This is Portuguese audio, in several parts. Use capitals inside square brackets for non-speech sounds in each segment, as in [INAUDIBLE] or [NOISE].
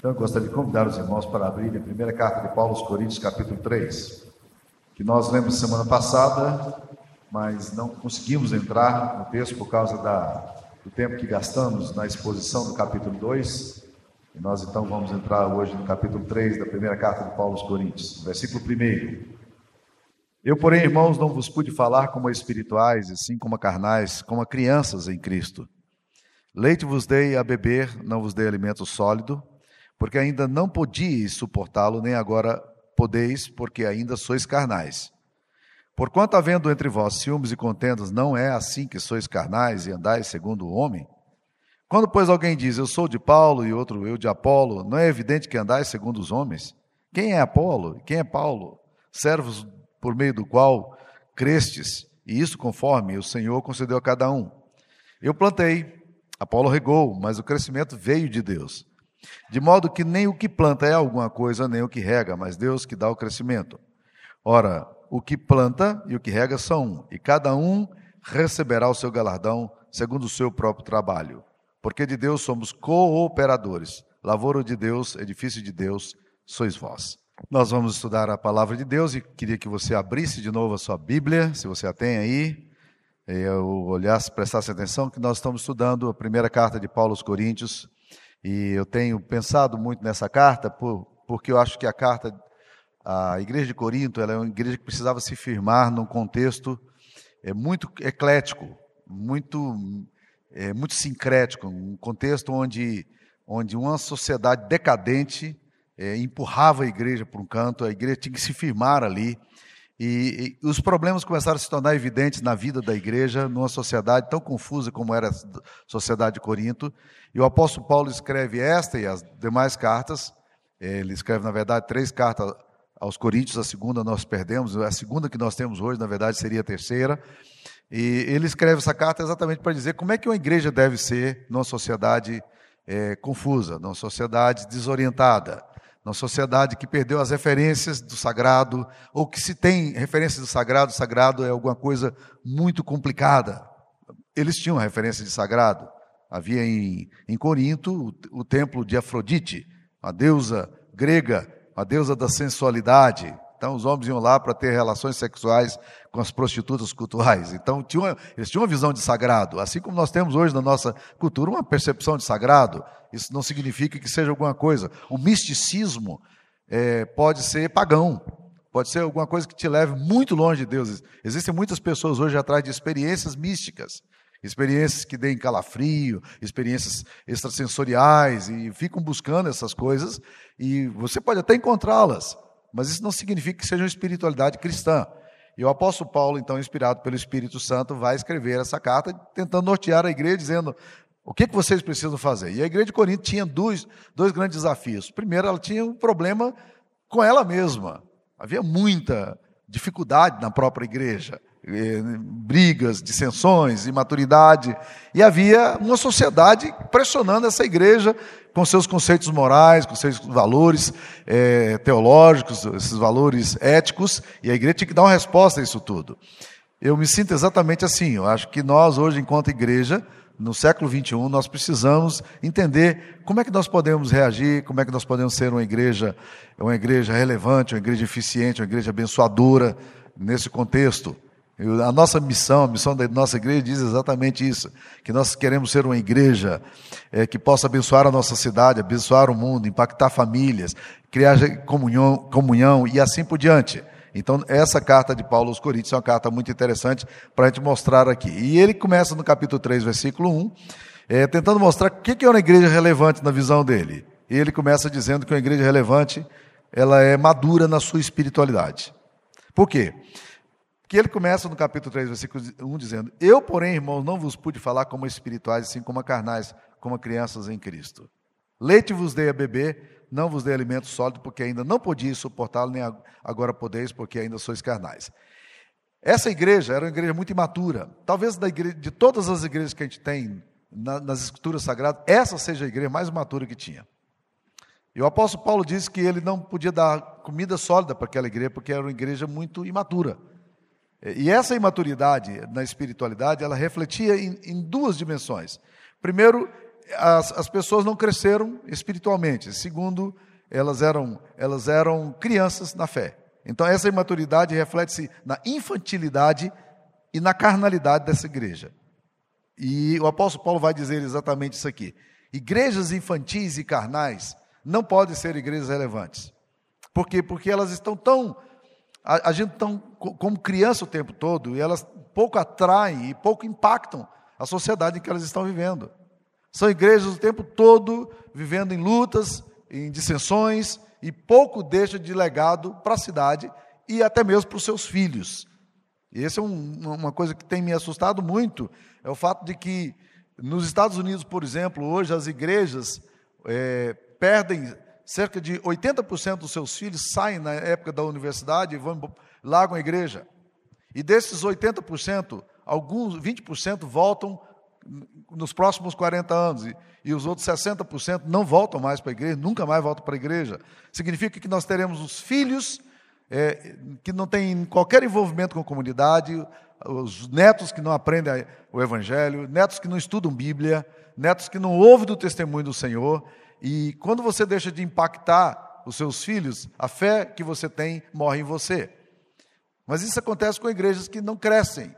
Então, eu gostaria de convidar os irmãos para abrir a primeira carta de Paulo aos Coríntios, capítulo 3, que nós lemos semana passada, mas não conseguimos entrar no texto por causa da, do tempo que gastamos na exposição do capítulo 2. E nós então vamos entrar hoje no capítulo 3 da primeira carta de Paulo aos Coríntios, versículo 1. Eu, porém, irmãos, não vos pude falar como espirituais, e sim como carnais, como crianças em Cristo. Leite vos dei a beber, não vos dei alimento sólido, porque ainda não podíeis suportá-lo, nem agora podeis, porque ainda sois carnais. Porquanto havendo entre vós ciúmes e contendas, não é assim que sois carnais e andais segundo o homem? Quando, pois, alguém diz, eu sou de Paulo e outro eu de Apolo, não é evidente que andais segundo os homens? Quem é Apolo? Quem é Paulo? Servos por meio do qual crestes, e isso conforme o Senhor concedeu a cada um. Eu plantei, Apolo regou, mas o crescimento veio de Deus. De modo que nem o que planta é alguma coisa, nem o que rega, mas Deus que dá o crescimento. Ora, o que planta e o que rega são um, e cada um receberá o seu galardão segundo o seu próprio trabalho. Porque de Deus somos cooperadores. Lavoura de Deus, edifício de Deus, sois vós. Nós vamos estudar a palavra de Deus e queria que você abrisse de novo a sua Bíblia, se você a tem aí, eu olhasse, prestasse atenção, que nós estamos estudando a primeira carta de Paulo aos Coríntios, e eu tenho pensado muito nessa carta, por, porque eu acho que a carta, a igreja de Corinto, ela é uma igreja que precisava se firmar num contexto é, muito eclético, muito, é, muito sincrético, um contexto onde, onde uma sociedade decadente é, empurrava a igreja para um canto, a igreja tinha que se firmar ali. E, e, os problemas começaram a se tornar evidentes na vida da igreja, numa sociedade tão confusa como era a sociedade de Corinto. E o apóstolo Paulo escreve esta e as demais cartas. Ele escreve, na verdade, três cartas aos Coríntios, a segunda nós perdemos, a segunda que nós temos hoje, na verdade, seria a terceira. E ele escreve essa carta exatamente para dizer como é que uma igreja deve ser numa sociedade é, confusa, numa sociedade desorientada numa sociedade que perdeu as referências do sagrado, ou que se tem referências do sagrado, o sagrado é alguma coisa muito complicada. Eles tinham referência de sagrado. Havia em, em Corinto o, o templo de Afrodite, a deusa grega, a deusa da sensualidade. Então os homens iam lá para ter relações sexuais com as prostitutas culturais. Então tinha uma, eles tinham uma visão de sagrado, assim como nós temos hoje na nossa cultura uma percepção de sagrado. Isso não significa que seja alguma coisa. O misticismo é, pode ser pagão, pode ser alguma coisa que te leve muito longe de Deus. Existem muitas pessoas hoje atrás de experiências místicas, experiências que deem calafrio, experiências extrasensoriais e ficam buscando essas coisas e você pode até encontrá-las, mas isso não significa que seja uma espiritualidade cristã. E o apóstolo Paulo, então, inspirado pelo Espírito Santo, vai escrever essa carta tentando nortear a igreja, dizendo: o que, que vocês precisam fazer? E a igreja de Corinto tinha dois, dois grandes desafios. Primeiro, ela tinha um problema com ela mesma. Havia muita dificuldade na própria igreja, brigas, dissensões, imaturidade. E havia uma sociedade pressionando essa igreja com seus conceitos morais, com seus valores é, teológicos, esses valores éticos, e a igreja tinha que dar uma resposta a isso tudo. Eu me sinto exatamente assim. Eu acho que nós, hoje, enquanto igreja, no século 21, nós precisamos entender como é que nós podemos reagir, como é que nós podemos ser uma igreja, uma igreja relevante, uma igreja eficiente, uma igreja abençoadora nesse contexto. A nossa missão, a missão da nossa igreja diz exatamente isso: que nós queremos ser uma igreja é, que possa abençoar a nossa cidade, abençoar o mundo, impactar famílias, criar comunhão, comunhão e assim por diante. Então, essa carta de Paulo aos Coríntios é uma carta muito interessante para a gente mostrar aqui. E ele começa no capítulo 3, versículo 1, é, tentando mostrar o que é uma igreja relevante na visão dele. E ele começa dizendo que uma igreja relevante ela é madura na sua espiritualidade. Por quê? Ele começa no capítulo 3, versículo 1, dizendo: Eu, porém, irmãos, não vos pude falar como espirituais, assim como carnais, como crianças em Cristo. Leite vos dei a beber, não vos dei alimento sólido, porque ainda não podíeis suportá-lo, nem agora podeis, porque ainda sois carnais. Essa igreja era uma igreja muito imatura. Talvez igreja, de todas as igrejas que a gente tem na, nas escrituras sagradas, essa seja a igreja mais imatura que tinha. E o apóstolo Paulo disse que ele não podia dar comida sólida para aquela igreja, porque era uma igreja muito imatura. E essa imaturidade na espiritualidade, ela refletia em, em duas dimensões. Primeiro, as, as pessoas não cresceram espiritualmente. Segundo, elas eram, elas eram crianças na fé. Então, essa imaturidade reflete-se na infantilidade e na carnalidade dessa igreja. E o apóstolo Paulo vai dizer exatamente isso aqui. Igrejas infantis e carnais não podem ser igrejas relevantes. Por quê? Porque elas estão tão agindo tão como criança o tempo todo e elas pouco atraem e pouco impactam a sociedade em que elas estão vivendo. São igrejas o tempo todo vivendo em lutas, em dissensões e pouco deixa de legado para a cidade e até mesmo para os seus filhos. E essa é um, uma coisa que tem me assustado muito, é o fato de que nos Estados Unidos, por exemplo, hoje as igrejas é, perdem cerca de 80% dos seus filhos saem na época da universidade e vão largam a igreja. E desses 80%, alguns 20% voltam nos próximos 40 anos e, e os outros 60% não voltam mais para a igreja, nunca mais voltam para a igreja. Significa que nós teremos os filhos é, que não têm qualquer envolvimento com a comunidade, os netos que não aprendem o Evangelho, netos que não estudam Bíblia, netos que não ouvem do testemunho do Senhor. E quando você deixa de impactar os seus filhos, a fé que você tem morre em você. Mas isso acontece com igrejas que não crescem.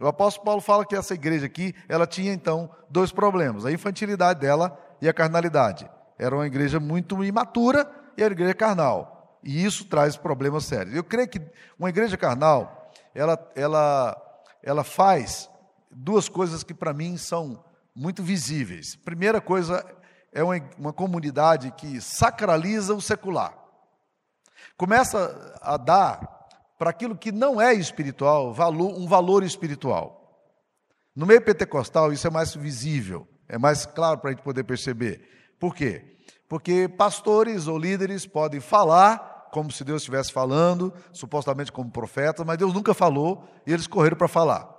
O apóstolo Paulo fala que essa igreja aqui, ela tinha então dois problemas: a infantilidade dela e a carnalidade. Era uma igreja muito imatura e era uma igreja carnal. E isso traz problemas sérios. Eu creio que uma igreja carnal, ela, ela, ela faz duas coisas que para mim são muito visíveis. Primeira coisa é uma, uma comunidade que sacraliza o secular. Começa a dar para aquilo que não é espiritual, valor, um valor espiritual. No meio pentecostal, isso é mais visível, é mais claro para a gente poder perceber. Por quê? Porque pastores ou líderes podem falar como se Deus estivesse falando, supostamente como profetas, mas Deus nunca falou e eles correram para falar.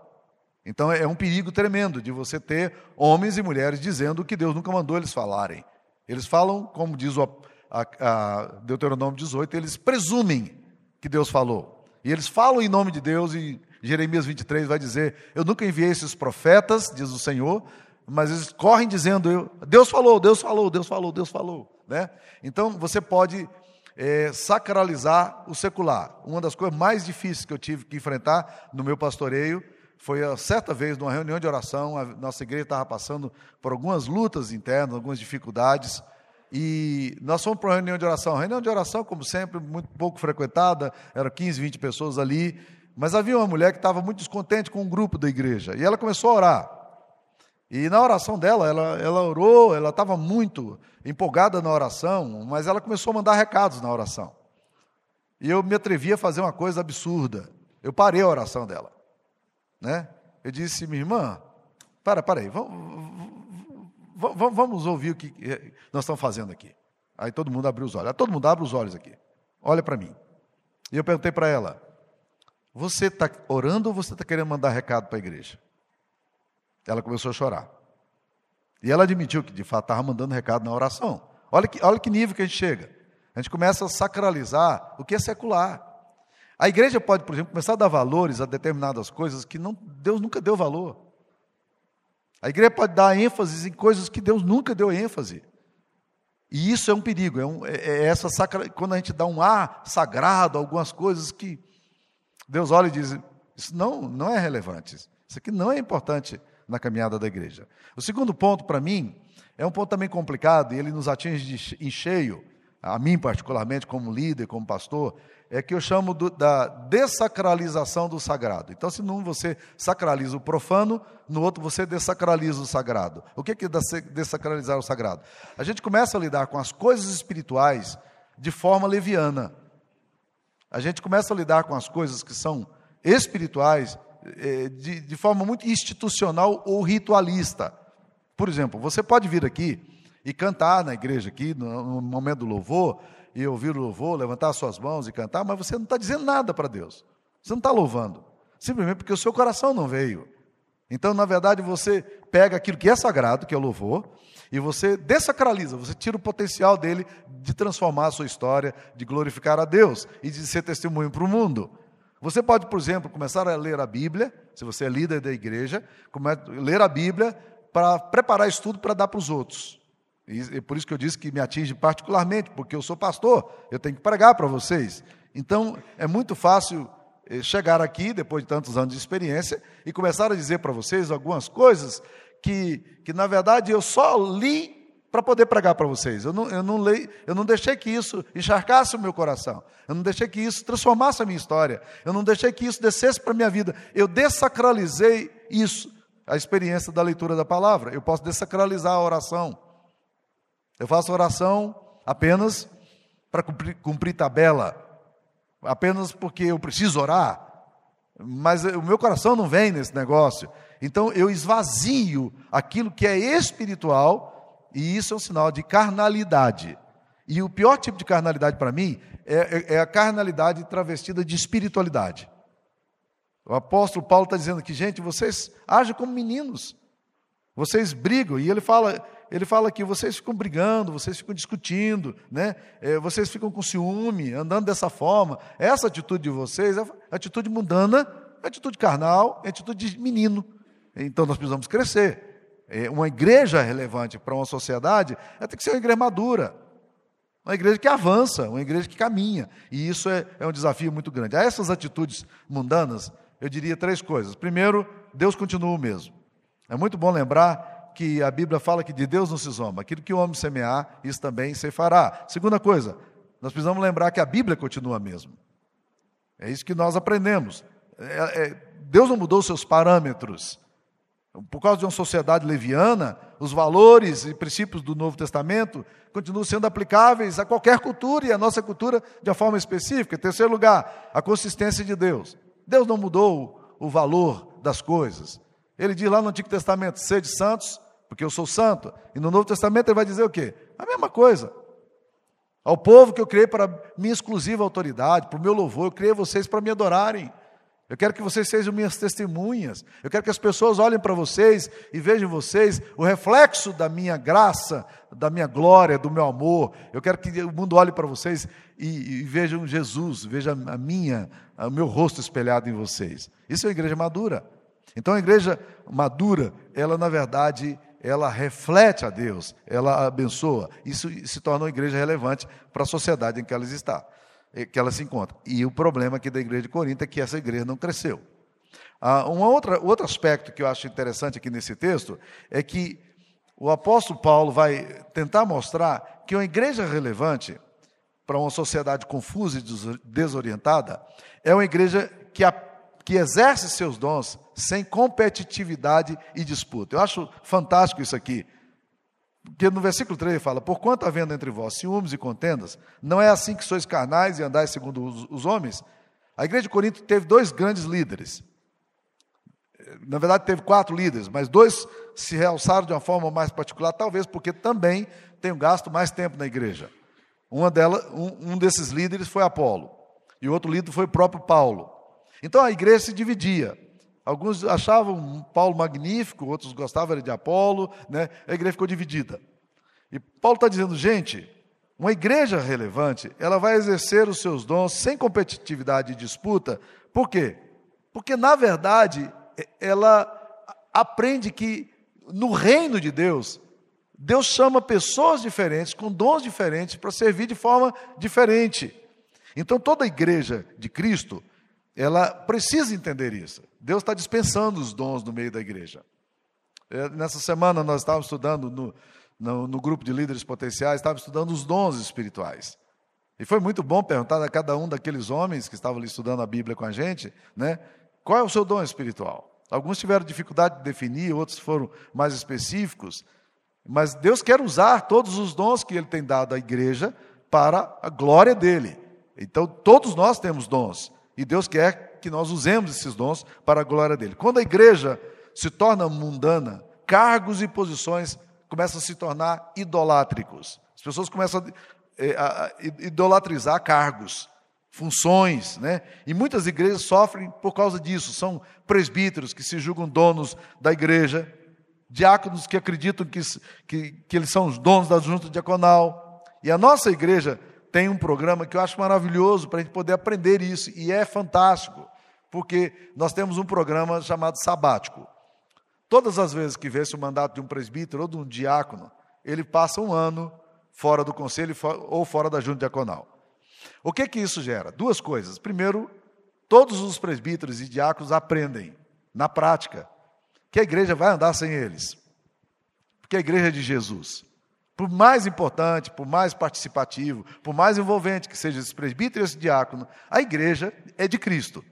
Então é um perigo tremendo de você ter homens e mulheres dizendo o que Deus nunca mandou eles falarem. Eles falam, como diz o a, a Deuteronômio 18, eles presumem que Deus falou. E eles falam em nome de Deus, e Jeremias 23 vai dizer: Eu nunca enviei esses profetas, diz o Senhor, mas eles correm dizendo: Deus falou, Deus falou, Deus falou, Deus falou. Né? Então você pode é, sacralizar o secular. Uma das coisas mais difíceis que eu tive que enfrentar no meu pastoreio foi a certa vez, numa reunião de oração, a nossa igreja estava passando por algumas lutas internas, algumas dificuldades. E nós fomos para uma reunião de oração. reunião de oração, como sempre, muito pouco frequentada, eram 15, 20 pessoas ali. Mas havia uma mulher que estava muito descontente com um grupo da igreja. E ela começou a orar. E na oração dela, ela, ela orou, ela estava muito empolgada na oração, mas ela começou a mandar recados na oração. E eu me atrevi a fazer uma coisa absurda. Eu parei a oração dela. Né? Eu disse, minha irmã, para, para aí, vamos, vamos ouvir o que nós estamos fazendo aqui. Aí todo mundo abriu os olhos. Todo mundo abre os olhos aqui. Olha para mim. E eu perguntei para ela: Você está orando ou você está querendo mandar recado para a igreja? Ela começou a chorar. E ela admitiu que de fato estava mandando recado na oração. Olha que, olha que nível que a gente chega. A gente começa a sacralizar o que é secular. A igreja pode, por exemplo, começar a dar valores a determinadas coisas que não, Deus nunca deu valor. A igreja pode dar ênfase em coisas que Deus nunca deu ênfase. E isso é um perigo, é, um, é, é essa sacra, quando a gente dá um ar sagrado, algumas coisas que Deus olha e diz: Isso não, não é relevante, isso aqui não é importante na caminhada da igreja. O segundo ponto, para mim, é um ponto também complicado e ele nos atinge em cheio, a mim particularmente, como líder, como pastor, é que eu chamo do, da dessacralização do sagrado. Então, se num você sacraliza o profano, no outro você dessacraliza o sagrado. O que é dessacralizar o sagrado? A gente começa a lidar com as coisas espirituais de forma leviana. A gente começa a lidar com as coisas que são espirituais eh, de, de forma muito institucional ou ritualista. Por exemplo, você pode vir aqui e cantar na igreja aqui, no momento do louvor, e ouvir o louvor, levantar suas mãos e cantar, mas você não está dizendo nada para Deus. Você não está louvando. Simplesmente porque o seu coração não veio. Então, na verdade, você pega aquilo que é sagrado, que é o louvor, e você desacraliza, você tira o potencial dele de transformar a sua história, de glorificar a Deus e de ser testemunho para o mundo. Você pode, por exemplo, começar a ler a Bíblia, se você é líder da igreja, ler a Bíblia para preparar estudo para dar para os outros. E é por isso que eu disse que me atinge particularmente, porque eu sou pastor, eu tenho que pregar para vocês. Então, é muito fácil eh, chegar aqui, depois de tantos anos de experiência, e começar a dizer para vocês algumas coisas que, que, na verdade, eu só li para poder pregar para vocês. Eu não, eu, não leio, eu não deixei que isso encharcasse o meu coração. Eu não deixei que isso transformasse a minha história. Eu não deixei que isso descesse para a minha vida. Eu desacralizei isso, a experiência da leitura da palavra. Eu posso desacralizar a oração. Eu faço oração apenas para cumprir, cumprir tabela, apenas porque eu preciso orar. Mas o meu coração não vem nesse negócio. Então eu esvazio aquilo que é espiritual e isso é um sinal de carnalidade. E o pior tipo de carnalidade para mim é, é, é, a carnalidade travestida de espiritualidade. O apóstolo Paulo está dizendo que, gente, vocês agem como meninos, vocês brigam, e ele fala, ele fala que vocês ficam brigando, vocês ficam discutindo, né? É, vocês ficam com ciúme, andando dessa forma. Essa atitude de vocês é atitude mundana, é atitude carnal, é atitude de menino. Então nós precisamos crescer. É, uma igreja relevante para uma sociedade, ela tem que ser uma igreja madura, uma igreja que avança, uma igreja que caminha. E isso é, é um desafio muito grande. A essas atitudes mundanas, eu diria três coisas. Primeiro, Deus continua o mesmo. É muito bom lembrar que a Bíblia fala que de Deus não se zomba. Aquilo que o homem semear, isso também se fará. Segunda coisa, nós precisamos lembrar que a Bíblia continua mesmo. É isso que nós aprendemos. É, é, Deus não mudou seus parâmetros. Por causa de uma sociedade leviana, os valores e princípios do Novo Testamento continuam sendo aplicáveis a qualquer cultura e a nossa cultura de uma forma específica. Em terceiro lugar, a consistência de Deus. Deus não mudou o valor das coisas. Ele diz lá no Antigo Testamento: sede santos, porque eu sou santo. E no Novo Testamento ele vai dizer o quê? A mesma coisa. Ao povo que eu criei para minha exclusiva autoridade, para o meu louvor, eu criei vocês para me adorarem. Eu quero que vocês sejam minhas testemunhas. Eu quero que as pessoas olhem para vocês e vejam vocês o reflexo da minha graça, da minha glória, do meu amor. Eu quero que o mundo olhe para vocês e, e vejam Jesus, vejam a minha, o meu rosto espelhado em vocês. Isso é uma igreja madura. Então a igreja madura, ela na verdade, ela reflete a Deus, ela abençoa. Isso se torna uma igreja relevante para a sociedade em que ela está. Eh, que ela se encontra. E o problema aqui da igreja de Corinto é que essa igreja não cresceu. Ah, um outra, outro aspecto que eu acho interessante aqui nesse texto é que o apóstolo Paulo vai tentar mostrar que uma igreja relevante para uma sociedade confusa e desorientada é uma igreja que, que exerce seus dons sem competitividade e disputa. Eu acho fantástico isso aqui. Porque no versículo 3 ele fala: Porquanto havendo entre vós ciúmes e contendas, não é assim que sois carnais e andais segundo os, os homens? A igreja de Corinto teve dois grandes líderes. Na verdade, teve quatro líderes, mas dois se realçaram de uma forma mais particular, talvez porque também tenham gasto mais tempo na igreja. Uma dela, um, um desses líderes foi Apolo, e o outro líder foi o próprio Paulo. Então a igreja se dividia. Alguns achavam Paulo magnífico, outros gostavam de Apolo, né? a igreja ficou dividida. E Paulo está dizendo, gente, uma igreja relevante, ela vai exercer os seus dons sem competitividade e disputa. Por quê? Porque, na verdade, ela aprende que no reino de Deus, Deus chama pessoas diferentes, com dons diferentes, para servir de forma diferente. Então, toda a igreja de Cristo, ela precisa entender isso. Deus está dispensando os dons no meio da igreja. É, nessa semana nós estávamos estudando no, no, no, grupo de líderes potenciais, estávamos estudando os dons espirituais. E foi muito bom perguntar a cada um daqueles homens que estavam ali estudando a Bíblia com a gente, né? Qual é o seu dom espiritual? Alguns tiveram dificuldade de definir, outros foram mais específicos. Mas Deus quer usar todos os dons que Ele tem dado à igreja para a glória dele. Então, todos nós temos dons. E Deus quer que nós usemos esses dons para a glória dele. Quando a igreja se torna mundana, cargos e posições começam a se tornar idolátricos. As pessoas começam a, eh, idolatrizar cargos, funções, né? E muitas igrejas sofrem por causa disso. São presbíteros que se julgam donos da igreja, diáconos que acreditam que, que, que eles são os donos da junta diaconal. E a nossa igreja tem um programa que eu acho maravilhoso para a gente poder aprender isso, e é fantástico, porque nós temos um programa chamado sabático. Todas as vezes que vence o mandato de um presbítero ou de um diácono, ele passa um ano fora do conselho ou fora da junta diaconal. O que que isso gera? Duas coisas. Primeiro, todos os presbíteros e diáconos aprendem, na prática, que a igreja vai andar sem eles. Porque a igreja é de Jesus. Por mais importante, por mais participativo, por mais envolvente que seja esse presbítero e esse diácono, a igreja é de Cristo.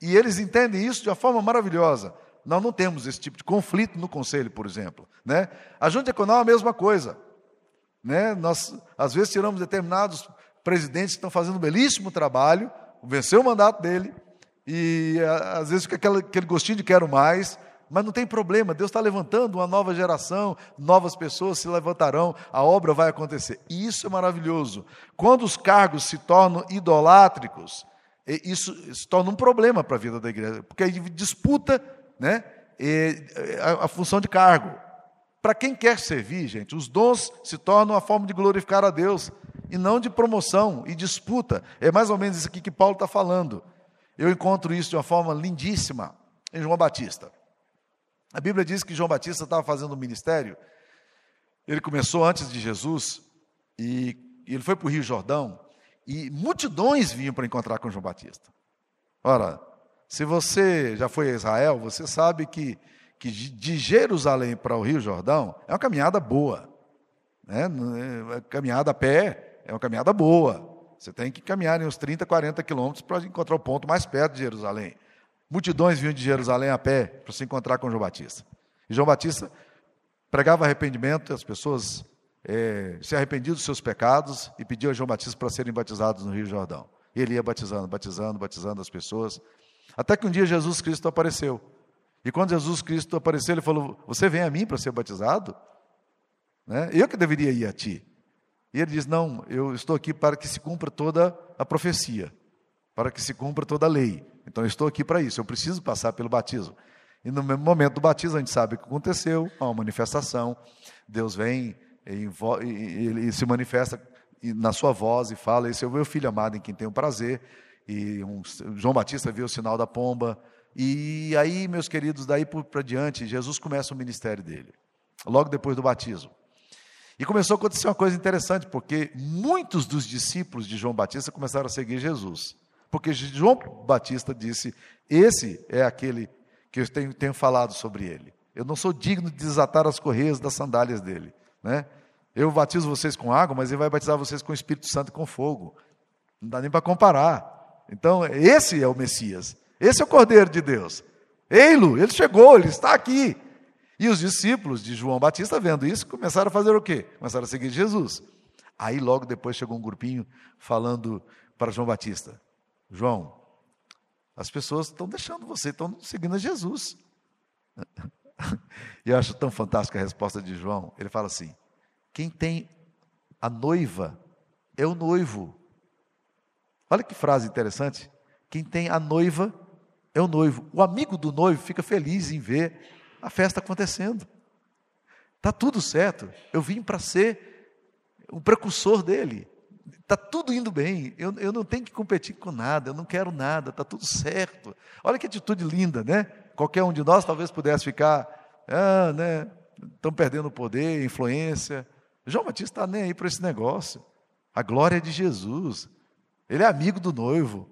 E eles entendem isso de uma forma maravilhosa. Nós não temos esse tipo de conflito no conselho, por exemplo. Né? A junta econômica é a mesma coisa. Né? Nós, às vezes, tiramos determinados presidentes que estão fazendo um belíssimo trabalho, venceu o mandato dele, e às vezes fica aquele, aquele gostinho de quero mais, mas não tem problema, Deus está levantando uma nova geração, novas pessoas se levantarão, a obra vai acontecer. E isso é maravilhoso. Quando os cargos se tornam idolátricos, isso se torna um problema para a vida da igreja, porque aí disputa né, a, função de cargo. Para quem quer servir, gente, os dons se tornam uma forma de glorificar a Deus e não de promoção e disputa. É mais ou menos isso aqui que Paulo está falando. Eu encontro isso de uma forma lindíssima em João Batista. A Bíblia diz que João Batista estava fazendo um ministério, ele começou antes de Jesus, e ele foi para o Rio Jordão, e multidões vinham para encontrar com João Batista. Ora, se você já foi a Israel, você sabe que, que de Jerusalém para o Rio Jordão é uma caminhada boa. Né? É caminhada a pé é uma caminhada boa. Você tem que caminhar uns 30, 40 quilômetros para encontrar o ponto mais perto de Jerusalém. Multidões vinham de Jerusalém a pé para se encontrar com João Batista. E João Batista pregava arrependimento, as pessoas é, se arrependiam dos seus pecados e pediam a João Batista para serem batizados no Rio Jordão. E ele ia batizando, batizando, batizando as pessoas. Até que um dia Jesus Cristo apareceu. E quando Jesus Cristo apareceu, ele falou: Você vem a mim para ser batizado? Né? Eu que deveria ir a ti. E ele diz: Não, eu estou aqui para que se cumpra toda a profecia, para que se cumpra toda a lei. Então eu estou aqui para isso, eu preciso passar pelo batismo. E no momento do batismo, a gente sabe o que aconteceu, há uma manifestação, Deus vem e se manifesta na sua voz e fala: Esse é o meu filho amado em quem tenho prazer. E um, João Batista viu o sinal da pomba. E aí, meus queridos, daí para diante, Jesus começa o ministério dele, logo depois do batismo. E começou a acontecer uma coisa interessante, porque muitos dos discípulos de João Batista começaram a seguir Jesus. Porque João Batista disse: Esse é aquele que eu tenho, tenho falado sobre ele. Eu não sou digno de desatar as correias das sandálias dele. Né? Eu batizo vocês com água, mas ele vai batizar vocês com o Espírito Santo e com fogo. Não dá nem para comparar. Então, esse é o Messias. Esse é o Cordeiro de Deus. Ei-lo, ele chegou, ele está aqui. E os discípulos de João Batista, vendo isso, começaram a fazer o quê? Começaram a seguir Jesus. Aí, logo depois, chegou um grupinho falando para João Batista: João, as pessoas estão deixando você, estão seguindo a Jesus. E [LAUGHS] eu acho tão fantástica a resposta de João. Ele fala assim: quem tem a noiva é o noivo. Olha que frase interessante. Quem tem a noiva é o noivo. O amigo do noivo fica feliz em ver a festa acontecendo. Está tudo certo. Eu vim para ser o precursor dele. Está tudo indo bem, eu, eu não tenho que competir com nada, eu não quero nada, está tudo certo. Olha que atitude linda, né? Qualquer um de nós talvez pudesse ficar, ah, né? Estão perdendo poder, influência. João Batista está nem aí para esse negócio. A glória é de Jesus. Ele é amigo do noivo.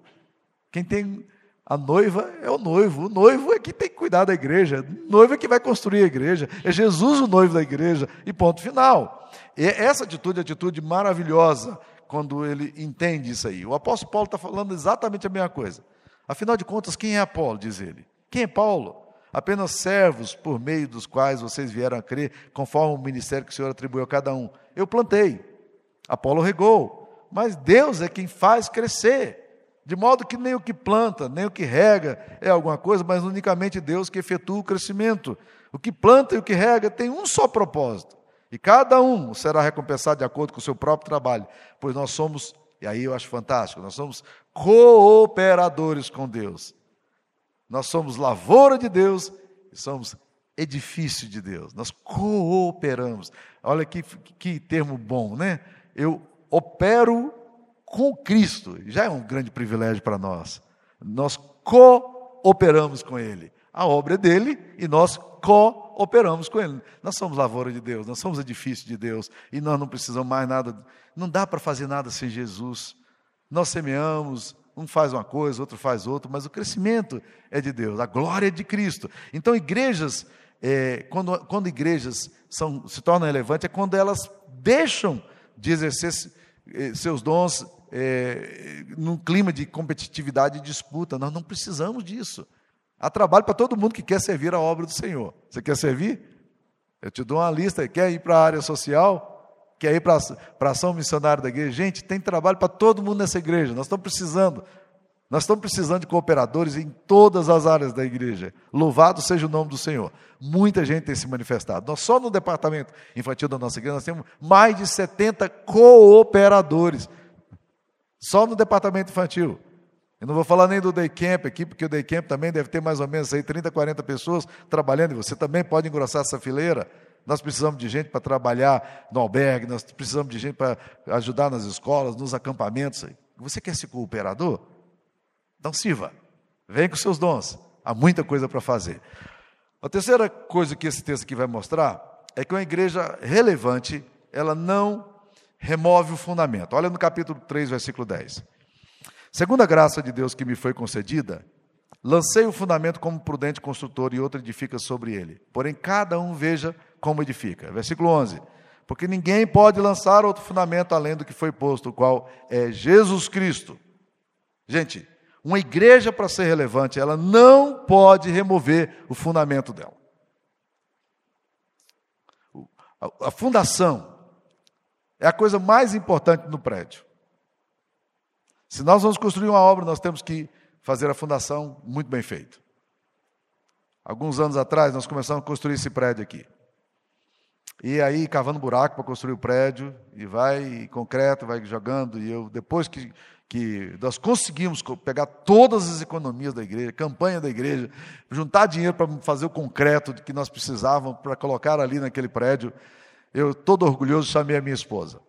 Quem tem a noiva é o noivo. O noivo é que tem que cuidar da igreja. O noivo é que vai construir a igreja. É Jesus o noivo da igreja. E ponto final. E essa atitude é atitude maravilhosa quando ele entende isso aí. O apóstolo Paulo está falando exatamente a mesma coisa. Afinal de contas, quem é Apolo, diz ele? Quem é Paulo? Apenas servos por meio dos quais vocês vieram a crer, conforme o ministério que o Senhor atribuiu a cada um. Eu plantei, Apolo regou, mas Deus é quem faz crescer. De modo que nem o que planta, nem o que rega é alguma coisa, mas unicamente Deus que efetua o crescimento. O que planta e o que rega tem um só propósito, e cada um será recompensado de acordo com o seu próprio trabalho, pois nós somos, e aí eu acho fantástico, nós somos cooperadores com Deus. Nós somos lavoura de Deus e somos edifício de Deus. Nós cooperamos. Olha que, que termo bom, né? Eu opero com Cristo. Já é um grande privilégio para nós. Nós cooperamos com Ele. A obra é dele e nós cooperamos com ele. Nós somos lavoura de Deus, nós somos edifício de Deus e nós não precisamos mais nada. Não dá para fazer nada sem Jesus. Nós semeamos, um faz uma coisa, outro faz outra, mas o crescimento é de Deus, a glória é de Cristo. Então, igrejas, é, quando, quando igrejas são, se tornam relevantes, é quando elas deixam de exercer eh, seus dons é, num clima de competitividade e disputa. Nós não precisamos disso. Há trabalho para todo mundo que quer servir a obra do Senhor. Você quer servir? Eu te dou uma lista. Quer ir para a área social? Quer ir para a ação missionária da igreja? Gente, tem trabalho para todo mundo nessa igreja. Nós estamos precisando. Nós estamos precisando de cooperadores em todas as áreas da igreja. Louvado seja o nome do Senhor. Muita gente tem se manifestado. Nós só no departamento infantil da nossa igreja nós temos mais de 70 cooperadores. Só no departamento infantil. Eu não vou falar nem do day camp aqui, porque o day camp também deve ter mais ou menos aí 30, 40 pessoas trabalhando, e você também pode engrossar essa fileira. Nós precisamos de gente para trabalhar no albergue, nós precisamos de gente para ajudar nas escolas, nos acampamentos. Você quer ser cooperador? Então sirva, vem com seus dons, há muita coisa para fazer. A terceira coisa que esse texto aqui vai mostrar é que uma igreja relevante, ela não remove o fundamento. Olha no capítulo 3, versículo 10. Segundo a graça de Deus que me foi concedida, lancei o fundamento como prudente construtor e outro edifica sobre ele. Porém, cada um veja como edifica. Versículo 11. Porque ninguém pode lançar outro fundamento além do que foi posto, o qual é Jesus Cristo. Gente, uma igreja para ser relevante, ela não pode remover o fundamento dela. A fundação é a coisa mais importante no prédio. Se nós vamos construir uma obra, nós temos que fazer a fundação muito bem feita. Alguns anos atrás, nós começamos a construir esse prédio aqui. E aí, cavando buraco para construir o prédio, e vai e concreto, vai jogando. E eu, depois que, que nós conseguimos pegar todas as economias da igreja, campanha da igreja, juntar dinheiro para fazer o concreto que nós precisávamos para colocar ali naquele prédio, eu, todo orgulhoso, chamei a minha esposa.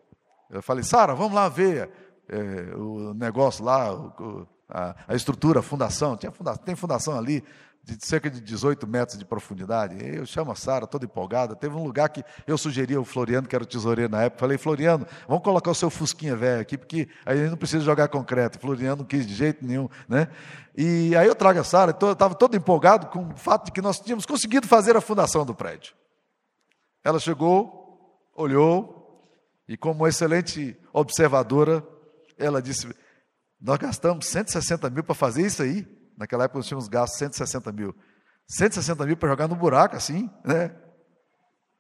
Eu falei, Sara, vamos lá ver é, o negócio lá, o, a, a, estrutura, a fundação. Tinha fundação, tem fundação ali de cerca de 18 metros de profundidade. Eu chamo a Sara, toda empolgada. Teve um lugar que eu sugeri ao Floriano, que era o tesoureiro na época. Falei, Floriano, vamos colocar o seu Fusquinha velho aqui, porque aí a gente não precisa jogar concreto. Floriano não quis de jeito nenhum. Né? E aí eu trago a Sara, estava todo empolgado com o fato de que nós tínhamos conseguido fazer a fundação do prédio. Ela chegou, olhou, e como excelente observadora, ela disse: Nós gastamos 160 mil para fazer isso aí. Naquela época nós tínhamos gasto 160 mil. 160 mil para jogar no buraco assim, né?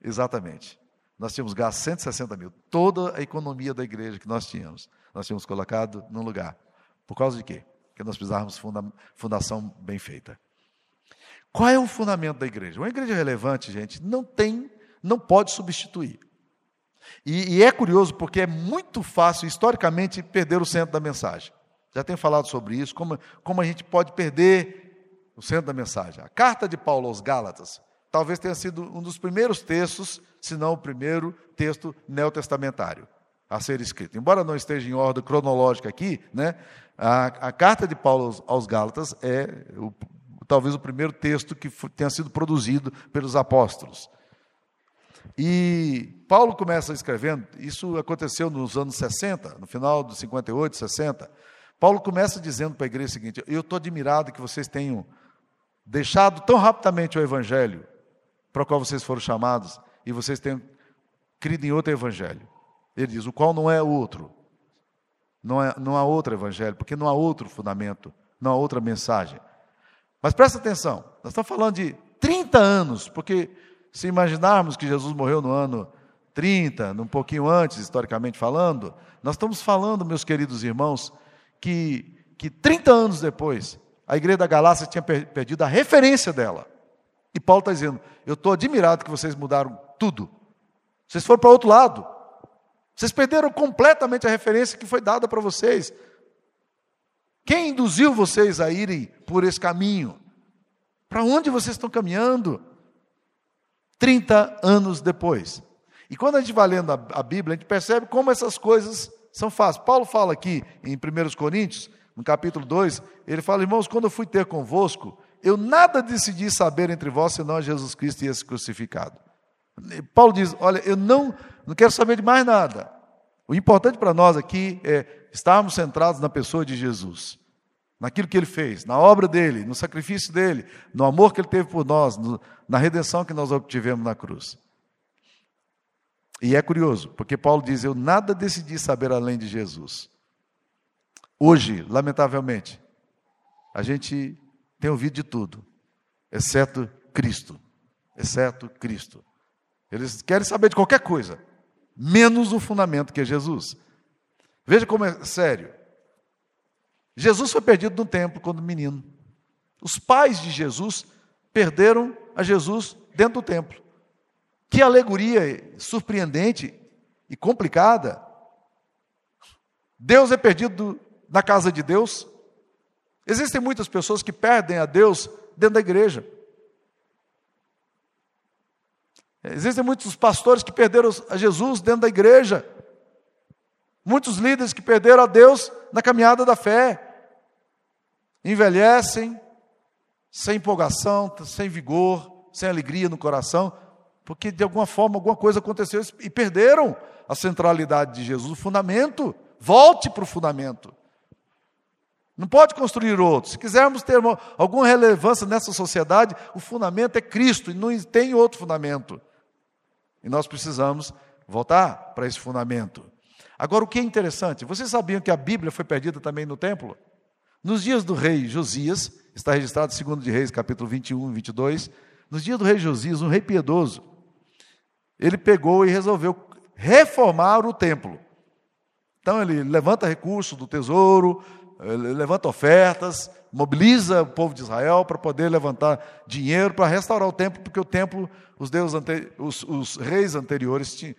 Exatamente. Nós tínhamos gasto 160 mil. Toda a economia da igreja que nós tínhamos, nós tínhamos colocado num lugar. Por causa de quê? Porque nós precisávamos funda fundação bem feita. Qual é o fundamento da igreja? Uma igreja relevante, gente, não tem, não pode substituir. E, e, é curioso porque é muito fácil, historicamente, perder o centro da mensagem. Já tenho falado sobre isso, como, como a gente pode perder o centro da mensagem. A carta de Paulo aos Gálatas talvez tenha sido um dos primeiros textos, se não o primeiro texto neotestamentário a ser escrito. Embora não esteja em ordem cronológica aqui, né, a, a carta de Paulo aos, aos Gálatas é o, talvez o primeiro texto que tenha sido produzido pelos apóstolos. E Paulo começa escrevendo, isso aconteceu nos anos 60, no final dos 58, 60. Paulo começa dizendo para a igreja o seguinte: Eu estou admirado que vocês tenham deixado tão rapidamente o evangelho para o qual vocês foram chamados e vocês tenham crido em outro evangelho. Ele diz: O qual não é outro. Não, é, não há outro evangelho, porque não há outro fundamento, não há outra mensagem. Mas presta atenção, nós estamos falando de 30 anos, porque se imaginarmos que Jesus morreu no ano 30, um pouquinho antes, historicamente falando, nós estamos falando, meus queridos irmãos, que, que 30 anos depois, a igreja da Galácia tinha perdido a referência dela. E Paulo está dizendo: Eu estou admirado que vocês mudaram tudo. Vocês foram para outro lado. Vocês perderam completamente a referência que foi dada para vocês. Quem induziu vocês a irem por esse caminho? Para onde vocês estão caminhando? 30 anos depois. E quando a gente vai lendo a, Bíblia, a gente percebe como essas coisas são fáceis. Paulo fala aqui em 1 Coríntios, no capítulo 2, ele fala: Irmãos, quando eu fui ter convosco, eu nada decidi saber entre vós senão a Jesus Cristo e esse crucificado. Paulo diz: Olha, eu não, não quero saber de mais nada. O importante para nós aqui é estarmos centrados na pessoa de Jesus, naquilo que ele fez, na obra dele, no sacrifício dele, no amor que ele teve por nós, no, na redenção que nós obtivemos na cruz. E é curioso, porque Paulo diz: Eu nada decidi saber além de Jesus. Hoje, lamentavelmente, a gente tem ouvido de tudo, exceto Cristo. Exceto Cristo. Eles querem saber de qualquer coisa, menos o fundamento que é Jesus. Veja como é sério. Jesus foi perdido no templo quando menino. Os pais de Jesus perderam a Jesus dentro do templo. Que alegoria surpreendente e complicada. Deus é perdido na casa de Deus. Existem muitas pessoas que perdem a Deus dentro da igreja. Existem muitos pastores que perderam a Jesus dentro da igreja. Muitos líderes que perderam a Deus na caminhada da fé. Envelhecem sem empolgação, sem vigor, sem alegria no coração, porque de alguma forma alguma coisa aconteceu e perderam a centralidade de Jesus, o fundamento. Volte para o fundamento. Não pode construir outro. Se quisermos ter uma, alguma relevância nessa sociedade, o fundamento é Cristo e não tem outro fundamento. E nós precisamos voltar para esse fundamento. Agora, o que é interessante, vocês sabiam que a Bíblia foi perdida também no templo? Nos dias do rei Josias, está registrado em 2 de Reis, capítulo 21 e 22, nos dias do rei Josias, um rei piedoso, ele pegou e resolveu reformar o templo. Então ele levanta recursos do tesouro, levanta ofertas, mobiliza o povo de Israel para poder levantar dinheiro para restaurar o templo, porque o templo, os, deuses os, os reis anteriores tinham,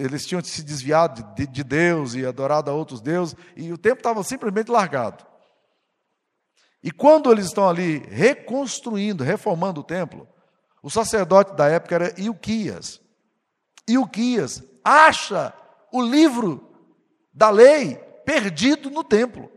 eles tinham se desviado de, de, Deus e adorado a outros deuses, e o templo estava simplesmente largado. E quando eles estão ali reconstruindo, reformando o templo, o sacerdote da época era Ilquias. Ilquias acha o livro da lei perdido no templo.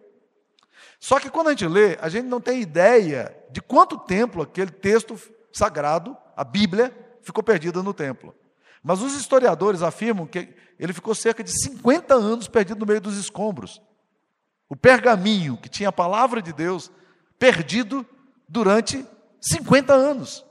Só que quando a gente lê, a gente não tem ideia de quanto tempo aquele texto sagrado, a Bíblia, ficou perdida no templo. Mas os historiadores afirmam que ele ficou cerca de 50 anos perdido no meio dos escombros. O pergaminho que tinha a palavra de Deus perdido durante 50 anos.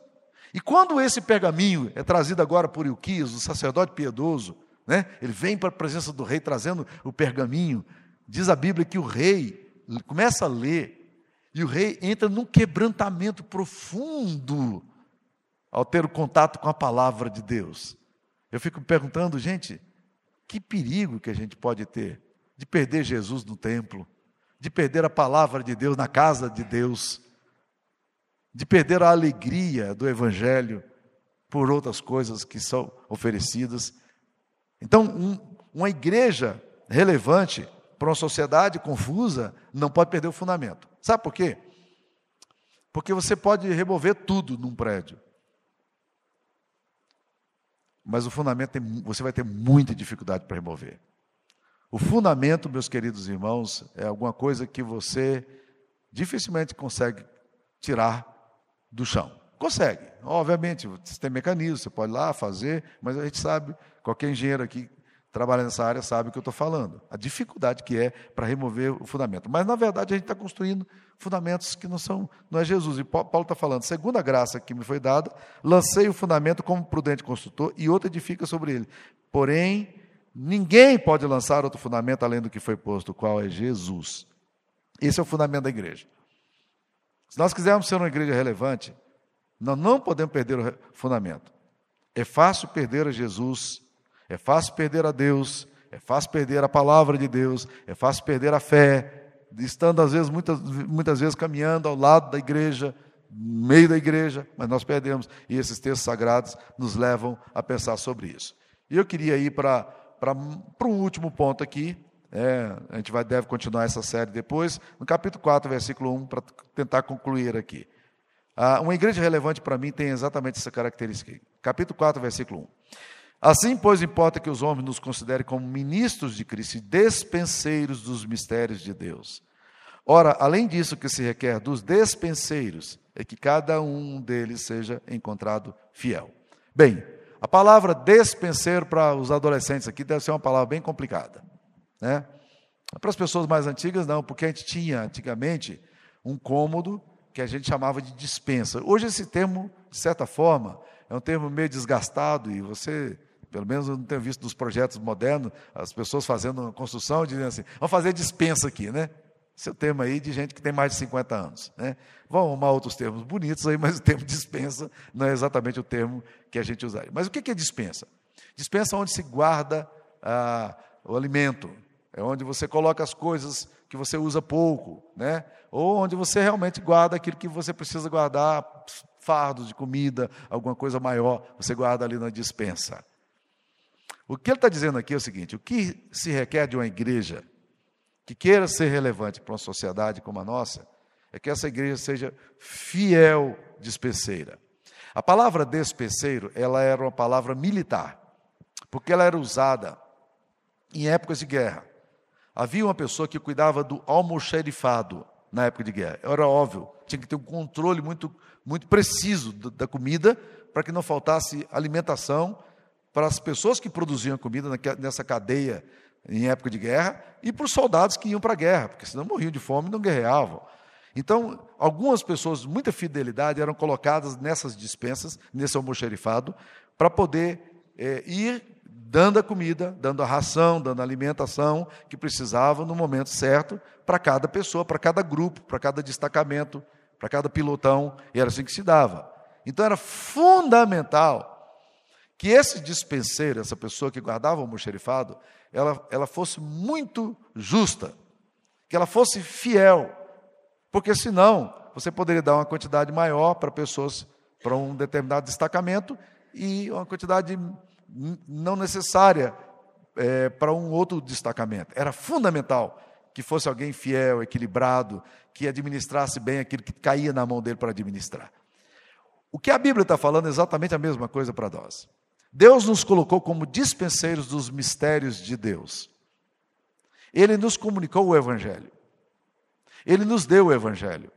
E quando esse pergaminho é trazido agora por Ilquias, o sacerdote piedoso, né? ele vem para a presença do rei trazendo o pergaminho, diz a Bíblia que o rei começa a ler, e o rei entra num quebrantamento profundo ao ter o contato com a palavra de Deus. Eu fico perguntando, gente, que perigo que a gente pode ter de perder Jesus no templo, de perder a palavra de Deus na casa de Deus, de perder a alegria do Evangelho por outras coisas que são oferecidas. Então, um, uma igreja relevante para uma sociedade confusa, não pode perder o fundamento. Sabe por quê? Porque você pode remover tudo num prédio. Mas o fundamento tem, você vai ter muita dificuldade para remover. O fundamento, meus queridos irmãos, é alguma coisa que você dificilmente consegue tirar do chão. Consegue, obviamente, você tem mecanismo, você pode ir lá fazer, mas a gente sabe, qualquer engenheiro aqui trabalha nessa área sabe o que eu estou falando. A dificuldade que é para remover o fundamento. Mas, na verdade, a gente está construindo fundamentos que não são, não é Jesus. E Paulo está falando, segundo a graça que me foi dada, lancei o fundamento como prudente construtor e outro edifica sobre ele. Porém, ninguém pode lançar outro fundamento além do que foi posto, qual é Jesus. Esse é o fundamento da igreja. Se nós quisermos ser uma igreja relevante, nós não podemos perder o fundamento. É fácil perder a Jesus é fácil perder a Deus, é fácil perder a palavra de Deus, é fácil perder a fé, estando às vezes, muitas, muitas vezes caminhando ao lado da igreja, no meio da igreja, mas nós perdemos. E esses textos sagrados nos levam a pensar sobre isso. E eu queria ir para, para, um último ponto aqui, é, a gente vai, deve continuar essa série depois, no capítulo 4, versículo 1, para tentar concluir aqui. Ah, uma igreja relevante para mim tem exatamente essa característica. Capítulo 4, versículo 1. Assim, pois, importa que os homens nos considerem como ministros de Cristo e despenseiros dos mistérios de Deus. Ora, além disso que se requer dos despenseiros, é que cada um deles seja encontrado fiel. Bem, a palavra despenseiro para os adolescentes aqui deve ser uma palavra bem complicada. Né? Para as pessoas mais antigas, não, porque a gente tinha antigamente um cômodo que a gente chamava de dispensa. Hoje, esse termo, de certa forma, é um termo meio desgastado e você, pelo menos eu não tenho visto nos projetos modernos, as pessoas fazendo uma construção dizendo assim: vamos fazer dispensa aqui, né? Esse é termo aí de gente que tem mais de 50 anos. Né? Vão arrumar outros termos bonitos aí, mas o termo dispensa não é exatamente o termo que a gente usaria. Mas o que é dispensa? Dispensa é onde se guarda ah, o alimento, é onde você coloca as coisas que você usa pouco, né? ou onde você realmente guarda aquilo que você precisa guardar, fardos de comida, alguma coisa maior, você guarda ali na dispensa. O que ele está dizendo aqui é o seguinte: o que se requer de uma igreja que queira ser relevante para uma sociedade como a nossa, é que essa igreja seja fiel despeceira. A palavra despeceiro, ela era uma palavra militar, porque ela era usada em épocas de guerra. Havia uma pessoa que cuidava do almoxerifado na época de guerra. Era óbvio, tinha que ter um controle muito, muito preciso da comida para que não faltasse alimentação para as pessoas que produziam comida nessa cadeia em época de guerra, e para os soldados que iam para a guerra, porque senão morriam de fome e não guerreavam. Então, algumas pessoas muita fidelidade eram colocadas nessas dispensas, nesse almoxerifado, para poder é, ir dando a comida, dando a ração, dando a alimentação que precisavam no momento certo para cada pessoa, para cada grupo, para cada destacamento, para cada pilotão, e era assim que se dava. Então era fundamental que esse dispenseiro, essa pessoa que guardava o almoxerifado, ela, ela fosse muito justa, que ela fosse fiel, porque senão você poderia dar uma quantidade maior para pessoas, para um determinado destacamento, e uma quantidade não necessária é, para um outro destacamento. Era fundamental que fosse alguém fiel, equilibrado, que administrasse bem aquilo que caía na mão dele para administrar. O que a Bíblia está falando é exatamente a mesma coisa para nós. Deus nos colocou como dispenseiros dos mistérios de Deus. Ele nos comunicou o Evangelho. Ele nos deu o Evangelho.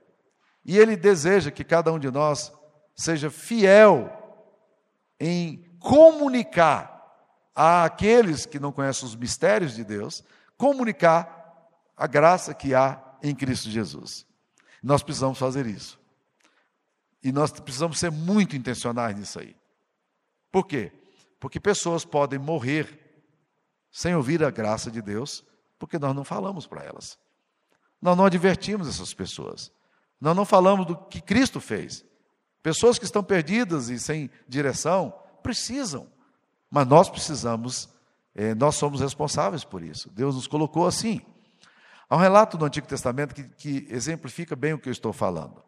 E Ele deseja que cada um de nós seja fiel em comunicar àqueles que não conhecem os mistérios de Deus, comunicar a graça que há em Cristo Jesus. Nós precisamos fazer isso. E nós precisamos ser muito intencionais nisso aí. Por quê? Porque pessoas podem morrer sem ouvir a graça de Deus, porque nós não falamos para elas. Nós não advertimos essas pessoas. Nós não falamos do que Cristo fez. Pessoas que estão perdidas e sem direção precisam, mas nós precisamos, é, nós somos responsáveis por isso. Deus nos colocou assim. Há um relato do Antigo Testamento que, que exemplifica bem o que eu estou falando.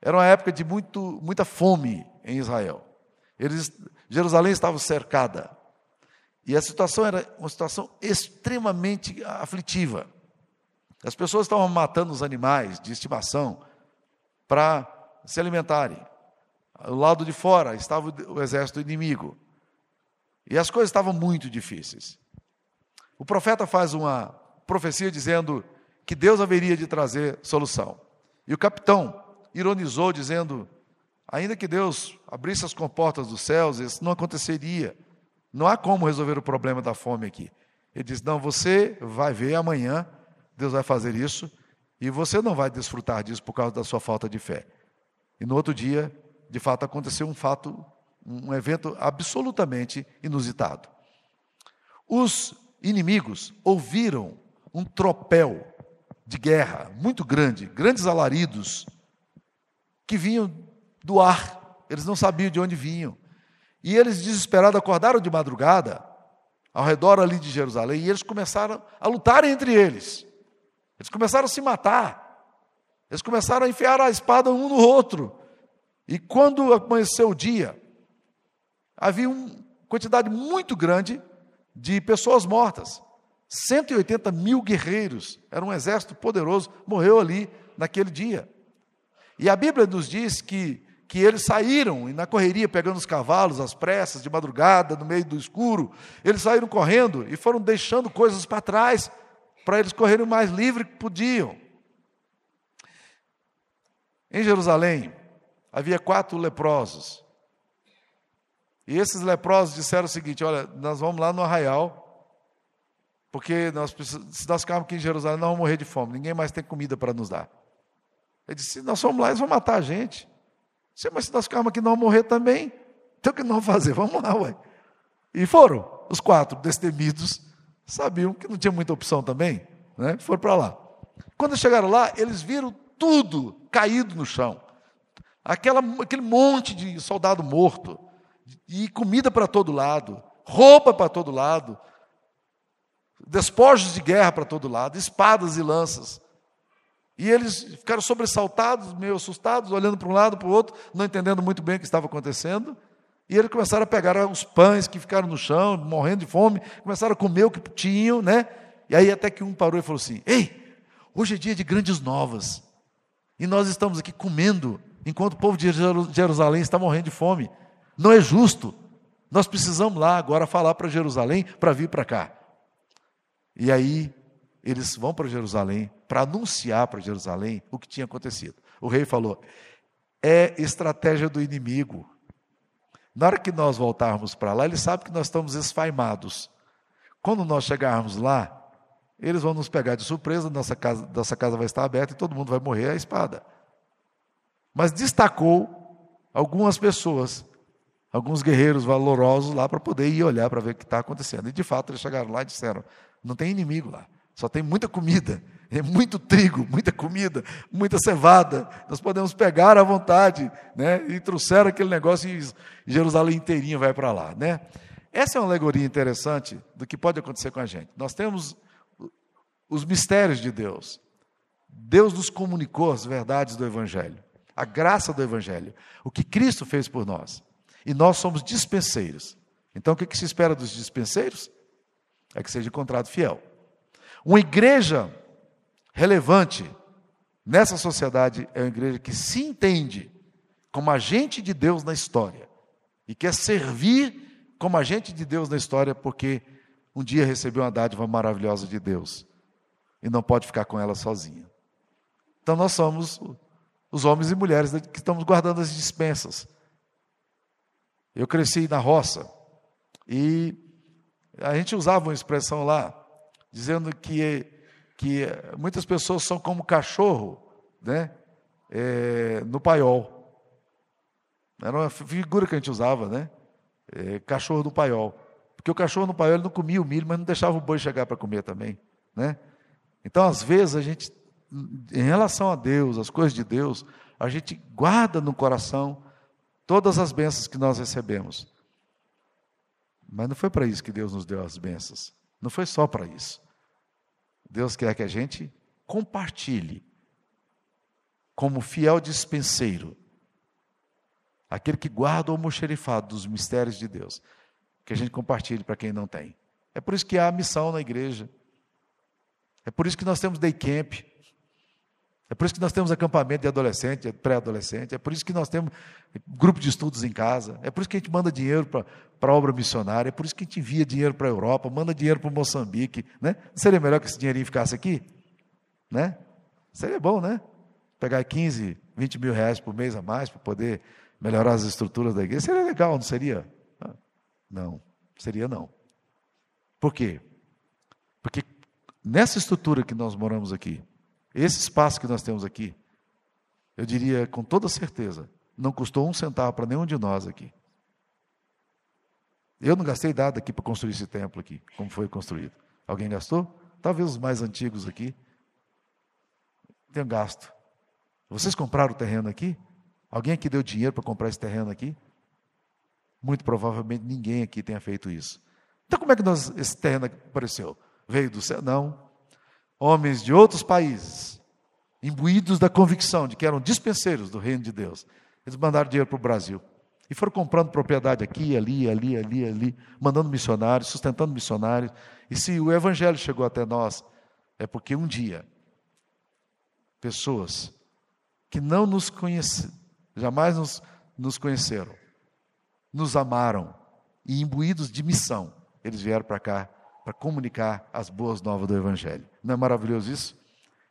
Era uma época de muito, muita fome em Israel. Eles, Jerusalém estava cercada. E a situação era uma situação extremamente aflitiva. As pessoas estavam matando os animais de estimação para se alimentarem. Do lado de fora estava o exército inimigo. E as coisas estavam muito difíceis. O profeta faz uma profecia dizendo que Deus haveria de trazer solução. E o capitão ironizou, dizendo: Ainda que Deus abrisse as comportas dos céus, isso não aconteceria. Não há como resolver o problema da fome aqui. Ele diz: Não, você vai ver amanhã, Deus vai fazer isso, e você não vai desfrutar disso por causa da sua falta de fé. E no outro dia, de fato, aconteceu um fato, um evento absolutamente inusitado. Os inimigos ouviram um tropel de guerra muito grande, grandes alaridos, que vinham do ar. Eles não sabiam de onde vinham. E eles, desesperados, acordaram de madrugada, ao redor ali de Jerusalém, e eles começaram a lutar entre eles. Eles começaram a se matar. Eles começaram a enfiar a espada um no outro. E quando amanheceu o dia, havia uma quantidade muito grande de pessoas mortas. 180 mil guerreiros, era um exército poderoso, morreu ali naquele dia. E a Bíblia nos diz que que eles saíram e na correria pegando os cavalos, as pressas, de madrugada, no meio do escuro, eles saíram correndo e foram deixando coisas para trás para eles correrem o mais livre que podiam. Em Jerusalém, havia quatro leprosos. E esses leprosos disseram o seguinte: Olha, nós vamos lá no arraial, porque nós se nós ficarmos aqui em Jerusalém, nós vamos morrer de fome, ninguém mais tem comida para nos dar. Ele disse: Nós vamos lá, eles vão matar a gente. Disse, Mas se nós ficarmos aqui, nós morrer também. Então o que nós fazer? Vamos lá, ué. E foram, os quatro destemidos, sabiam que não tinha muita opção também, né? foram para lá. Quando chegaram lá, eles viram tudo caído no chão. Aquela, aquele monte de soldado morto, e comida para todo lado, roupa para todo lado, despojos de guerra para todo lado, espadas e lanças. E eles ficaram sobressaltados, meio assustados, olhando para um lado, para o outro, não entendendo muito bem o que estava acontecendo. E eles começaram a pegar os pães que ficaram no chão, morrendo de fome, começaram a comer o que tinham, né? E aí até que um parou e falou assim: Ei, hoje é dia de grandes novas. E nós estamos aqui comendo, enquanto o povo de Jerusalém está morrendo de fome. Não é justo. Nós precisamos lá agora falar para Jerusalém para vir para cá. E aí eles vão para Jerusalém para anunciar para Jerusalém o que tinha acontecido. O rei falou: é estratégia do inimigo. Na hora que nós voltarmos para lá, ele sabe que nós estamos esfaimados. Quando nós chegarmos lá, eles vão nos pegar de surpresa, nossa casa, nossa casa vai estar aberta e todo mundo vai morrer à espada. Mas destacou algumas pessoas, alguns guerreiros valorosos lá para poder ir olhar para ver o que está acontecendo. E de fato eles chegaram lá e disseram: não tem inimigo lá, só tem muita comida. É muito trigo, muita comida, muita cevada. Nós podemos pegar à vontade, né? E trouxeram aquele negócio e Jerusalém inteirinho vai para lá, né? Essa é uma alegoria interessante do que pode acontecer com a gente. Nós temos os mistérios de Deus. Deus nos comunicou as verdades do Evangelho, a graça do Evangelho, o que Cristo fez por nós. E nós somos dispenseiros. Então, o que se espera dos dispenseiros? É que seja encontrado fiel. Uma igreja relevante nessa sociedade é uma igreja que se entende como agente de Deus na história e quer servir como agente de Deus na história porque um dia recebeu uma dádiva maravilhosa de Deus e não pode ficar com ela sozinha. Então nós somos os homens e mulheres que estamos guardando as dispensas. Eu cresci na roça e a gente usava uma expressão lá dizendo que que muitas pessoas são como cachorro, né? É, no paiol. Era uma figura que a gente usava, né? É, cachorro no paiol. Porque o cachorro no paiol ele não comia o milho, mas não deixava o boi chegar para comer também, né? Então, às vezes, a gente, em relação a Deus, as coisas de Deus, a gente guarda no coração todas as bênçãos que nós recebemos. Mas não foi para isso que Deus nos deu as bênçãos. Não foi só para isso. Deus quer que a gente compartilhe como fiel dispenseiro, aquele que guarda o almoxerifado dos mistérios de Deus, que a gente compartilhe para quem não tem. É por isso que há missão na igreja. É por isso que nós temos day camp. É por isso que nós temos acampamento de adolescente, pré-adolescente. É por isso que nós temos grupo de estudos em casa. É por isso que a gente manda dinheiro para a obra missionária. É por isso que a gente envia dinheiro para a Europa, manda dinheiro para Moçambique. Né? Seria melhor que esse dinheirinho ficasse aqui? Né? Seria bom, né? Pegar 15, 20 mil reais por mês a mais para poder melhorar as estruturas da igreja. Seria legal, não seria? Ah, não, seria não. Por quê? Porque nessa estrutura que nós moramos aqui, esse espaço que nós temos aqui, eu diria com toda certeza, não custou um centavo para nenhum de nós aqui. Eu não gastei nada aqui para construir esse templo aqui, como foi construído. Alguém gastou? Talvez os mais antigos aqui tenham gasto. Vocês compraram o terreno aqui? Alguém aqui deu dinheiro para comprar esse terreno aqui? Muito provavelmente ninguém aqui tenha feito isso. Então como é que nós, esse terreno apareceu? Veio do céu? Não homens de outros países, imbuídos da convicção de que eram dispenseiros do reino de Deus, eles mandaram dinheiro para o Brasil. E foram comprando propriedade aqui, ali, ali, ali, ali, mandando missionários, sustentando missionários. E se o evangelho chegou até nós, é porque um dia pessoas que não nos conheceram, jamais nos, nos conheceram, nos amaram e imbuídos de missão, eles vieram para cá para comunicar as boas novas do Evangelho. Não é maravilhoso isso?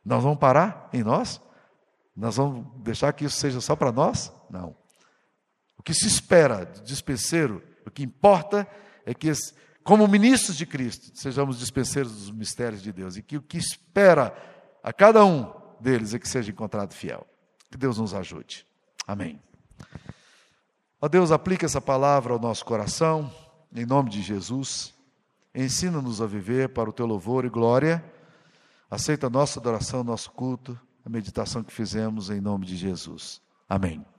Nós vamos parar em nós? Nós vamos deixar que isso seja só para nós? Não. O que se espera de dispenseiro, o que importa é que, como ministros de Cristo, sejamos dispenseiros dos mistérios de Deus e que o que espera a cada um deles é que seja encontrado fiel. Que Deus nos ajude. Amém. Ó Deus, aplica essa palavra ao nosso coração, em nome de Jesus. Ensina-nos a viver para o teu louvor e glória. Aceita a nossa adoração, nosso culto, a meditação que fizemos em nome de Jesus. Amém.